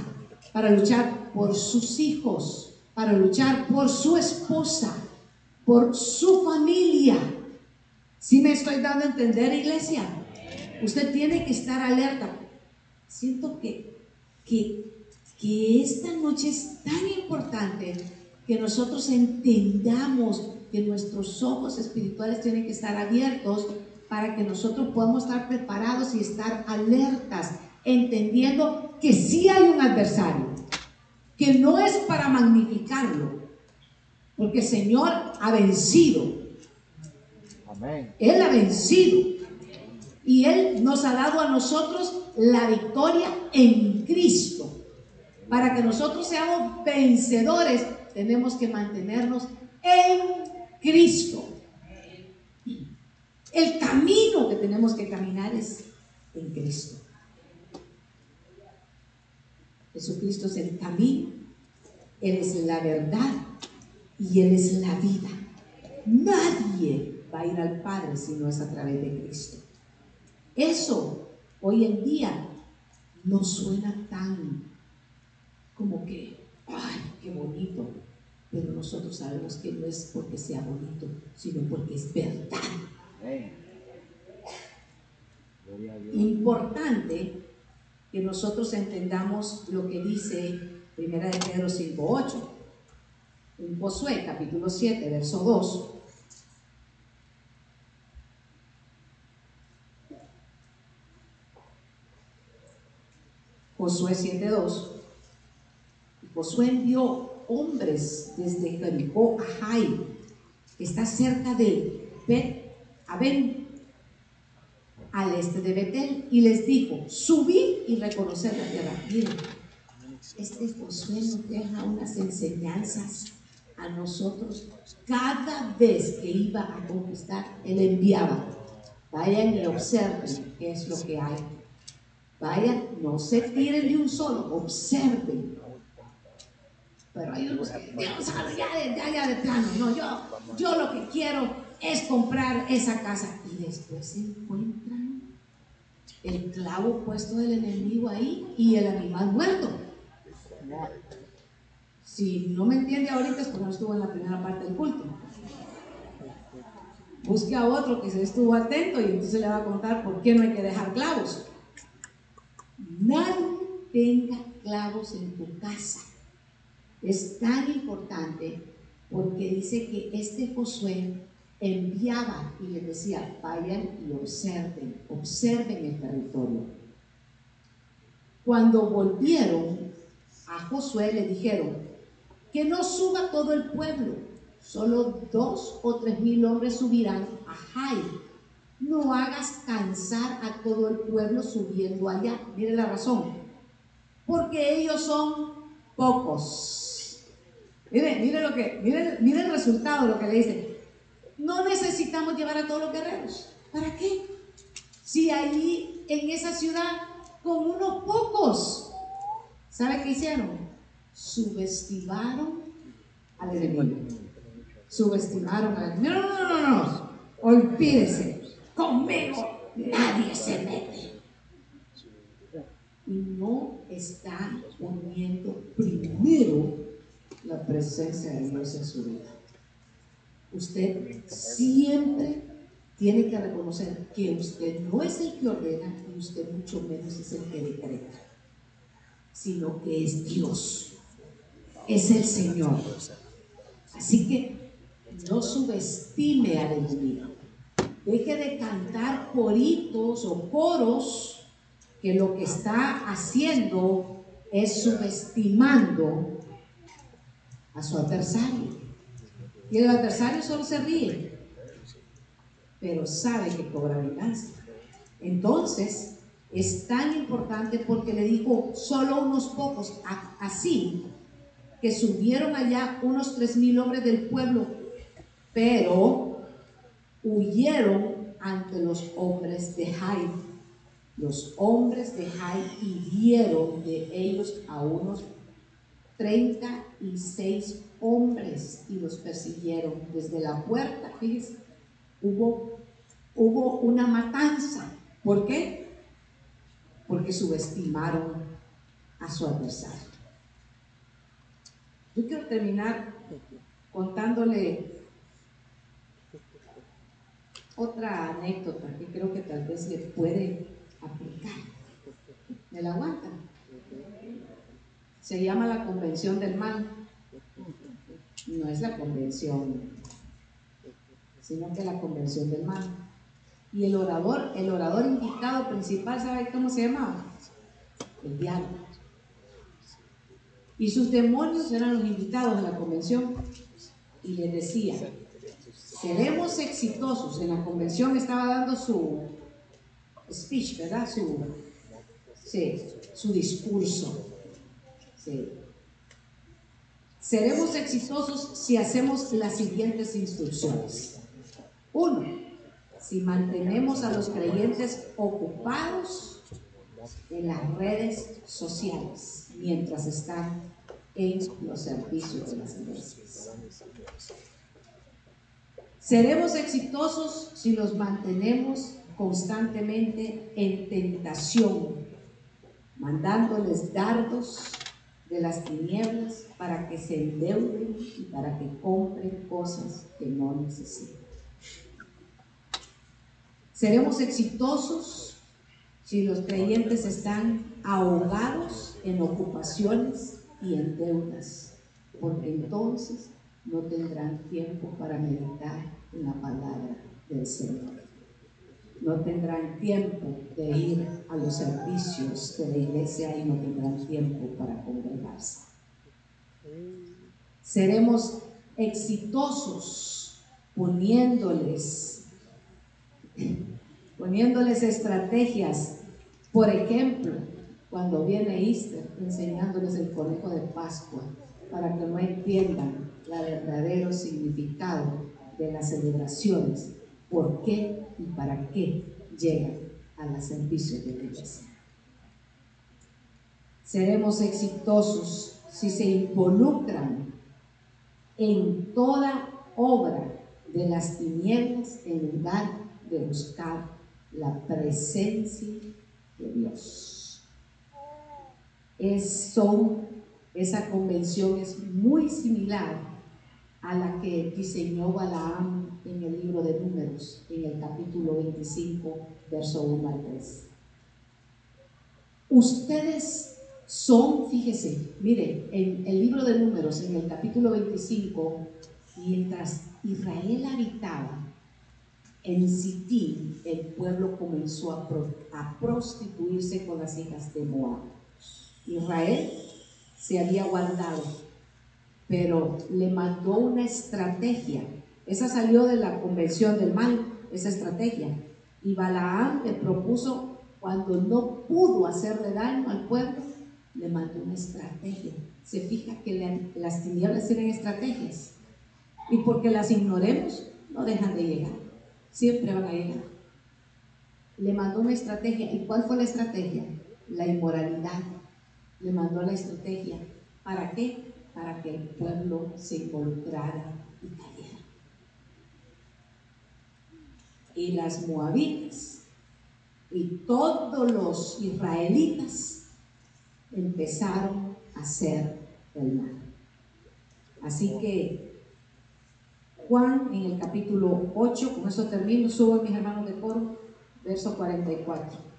para luchar por sus hijos, para luchar por su esposa, por su familia. ¿Sí me estoy dando a entender, iglesia? Usted tiene que estar alerta. Siento que, que, que esta noche es tan importante que nosotros entendamos que nuestros ojos espirituales tienen que estar abiertos para que nosotros podamos estar preparados y estar alertas, entendiendo que sí hay un adversario, que no es para magnificarlo, porque el Señor ha vencido. Él ha vencido. Y Él nos ha dado a nosotros la victoria en Cristo. Para que nosotros seamos vencedores, tenemos que mantenernos en Cristo. El camino que tenemos que caminar es en Cristo. Jesucristo es el camino, Él es la verdad y Él es la vida. Nadie va a ir al Padre si no es a través de Cristo. Eso hoy en día no suena tan como que, ay, qué bonito, pero nosotros sabemos que no es porque sea bonito, sino porque es verdad. Importante que nosotros entendamos lo que dice 1 de Pedro 5.8, en Josué capítulo 7, verso 2. Josué 7.2. Josué envió hombres desde Jericó a Jai, que está cerca de Bet Aben, al este de Betel, y les dijo, subid y reconocer la tierra. Miren, este Josué nos deja unas enseñanzas a nosotros. Cada vez que iba a conquistar, él enviaba, vayan y observen qué es lo que hay. Vayan, no se tiren de un solo, observen pero hay unos que, Dios, ya, ya, de plano, no, yo, yo lo que quiero es comprar esa casa. Y después se encuentran el clavo puesto del enemigo ahí y el animal muerto. Si no me entiende ahorita es porque no estuvo en la primera parte del culto. Busque a otro que se estuvo atento y entonces le va a contar por qué no hay que dejar clavos. Nadie tenga clavos en tu casa es tan importante porque dice que este Josué enviaba y les decía, vayan y observen, observen el territorio. Cuando volvieron a Josué le dijeron, que no suba todo el pueblo, solo dos o tres mil hombres subirán a Jai. No hagas cansar a todo el pueblo subiendo allá. Mire la razón. Porque ellos son pocos. Mire, mire lo que, mire, el resultado lo que le dicen. No necesitamos llevar a todos los guerreros. ¿Para qué? Si allí en esa ciudad con unos pocos, ¿sabe qué hicieron? Subestimaron al enemigo. Subestimaron al enemigo. No, no, no, no, no. Olvídese. Conmigo nadie se mete. Y no están poniendo primero la presencia de Dios en su vida. Usted siempre tiene que reconocer que usted no es el que ordena y usted mucho menos es el que decreta, sino que es Dios, es el Señor. Así que no subestime al enemigo. Deje de cantar coritos o coros que lo que está haciendo es subestimando a su adversario. Y el adversario solo se ríe pero sabe que cobra venganza. Entonces, es tan importante porque le dijo solo unos pocos, así que subieron allá unos tres mil hombres del pueblo, pero huyeron ante los hombres de Jai. Los hombres de Jai hirieron de ellos a unos 36 hombres y los persiguieron desde la puerta, fíjense, hubo, hubo una matanza. ¿Por qué? Porque subestimaron a su adversario. Yo quiero terminar contándole otra anécdota que creo que tal vez le puede aplicar. ¿Me la aguantan? Se llama la Convención del Mal. No es la Convención sino que la convención del mal. Y el orador, el orador invitado principal, ¿sabe cómo se llamaba? El diablo. Y sus demonios eran los invitados a la convención y les decía, seremos exitosos. En la convención estaba dando su speech, ¿verdad? Su, sí, su discurso. Sí. Seremos exitosos si hacemos las siguientes instrucciones. Uno, si mantenemos a los creyentes ocupados en las redes sociales mientras están en los servicios de las iglesias. Seremos exitosos si los mantenemos constantemente en tentación, mandándoles dardos de las tinieblas para que se endeuden y para que compren cosas que no necesitan. Seremos exitosos si los creyentes están ahogados en ocupaciones y en deudas, porque entonces no tendrán tiempo para meditar en la palabra del Señor. No tendrán tiempo de ir a los servicios de la iglesia y no tendrán tiempo para congregarse. Seremos exitosos poniéndoles poniéndoles estrategias. Por ejemplo, cuando viene Easter, enseñándoles el conejo de Pascua, para que no entiendan el verdadero significado de las celebraciones, por qué y para qué llegan a los servicios de la iglesia. Seremos exitosos si se involucran en toda obra de las tinieblas en lugar de buscar la presencia de Dios. esa convención es muy similar a la que diseñó Balaam en el libro de Números, en el capítulo 25, verso 1 al 3. Ustedes son, fíjese, mire, en el libro de Números, en el capítulo 25, mientras Israel habitaba en Sití, el pueblo comenzó a, prostituirse con las hijas de Moab. Israel se había guardado, pero le mandó una estrategia. Esa salió de la convención del mal, esa estrategia. Y Balaam le propuso, cuando no pudo hacerle daño al pueblo, le mandó una estrategia. Se fija que las tinieblas tienen estrategias. Y porque las ignoremos, no dejan de llegar. Siempre van a llegar. Le mandó una estrategia. ¿Y cuál fue la estrategia? La inmoralidad. Le mandó la estrategia. ¿Para qué? Para que el pueblo se involucrara y cayera. Y las moabitas y todos los israelitas empezaron a hacer el mal. Así que Juan en el capítulo 8, con eso termino, subo mis hermanos de coro, verso 44.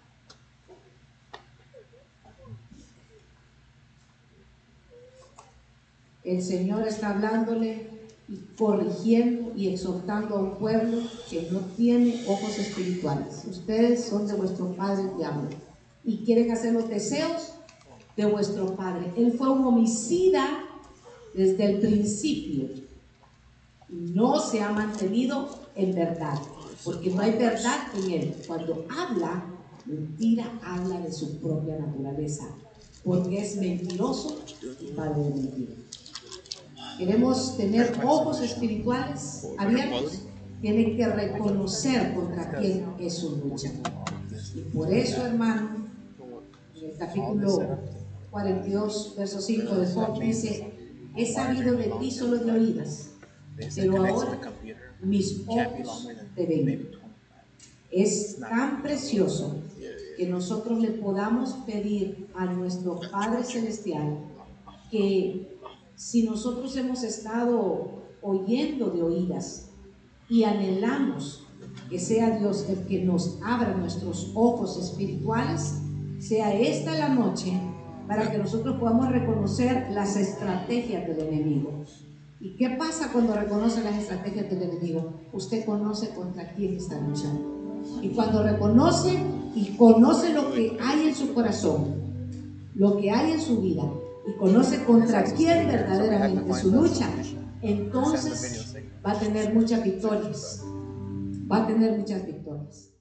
El Señor está hablándole y corrigiendo y exhortando a un pueblo que no tiene ojos espirituales. Ustedes son de vuestro padre diablo y quieren hacer los deseos de vuestro padre. Él fue un homicida desde el principio y no se ha mantenido en verdad, porque no hay verdad en él. Cuando habla, mentira habla de su propia naturaleza, porque es mentiroso y padre de mentira. Queremos tener ojos espirituales abiertos, tienen que reconocer contra quién es su lucha. Y por eso, hermano, en el capítulo 42, verso 5 de Job dice, he sabido de ti solo de oídas, pero ahora mis ojos te ven. Es tan precioso que nosotros le podamos pedir a nuestro Padre Celestial que si nosotros hemos estado oyendo de oídas y anhelamos que sea Dios el que nos abra nuestros ojos espirituales, sea esta la noche para que nosotros podamos reconocer las estrategias del enemigo. ¿Y qué pasa cuando reconoce las estrategias del enemigo? Usted conoce contra quién está luchando. Y cuando reconoce y conoce lo que hay en su corazón, lo que hay en su vida, y conoce contra quién verdaderamente su lucha, entonces va a tener muchas victorias. Va a tener muchas victorias.